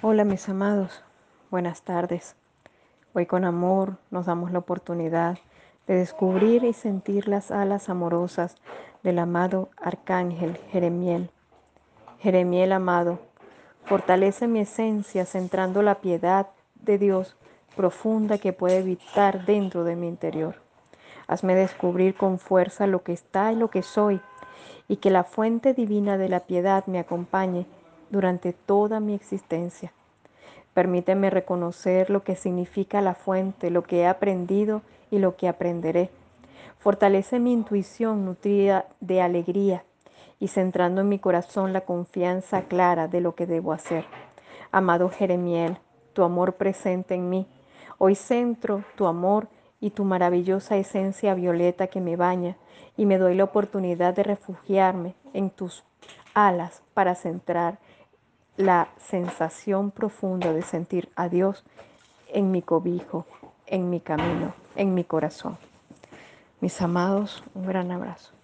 Hola mis amados, buenas tardes. Hoy con amor nos damos la oportunidad de descubrir y sentir las alas amorosas del amado Arcángel Jeremiel. Jeremiel amado, fortalece mi esencia centrando la piedad de Dios profunda que puede evitar dentro de mi interior. Hazme descubrir con fuerza lo que está y lo que soy, y que la fuente divina de la piedad me acompañe durante toda mi existencia. Permíteme reconocer lo que significa la fuente, lo que he aprendido y lo que aprenderé. Fortalece mi intuición nutrida de alegría y centrando en mi corazón la confianza clara de lo que debo hacer. Amado Jeremiel, tu amor presente en mí. Hoy centro tu amor y tu maravillosa esencia violeta que me baña y me doy la oportunidad de refugiarme en tus alas para centrar la sensación profunda de sentir a Dios en mi cobijo, en mi camino, en mi corazón. Mis amados, un gran abrazo.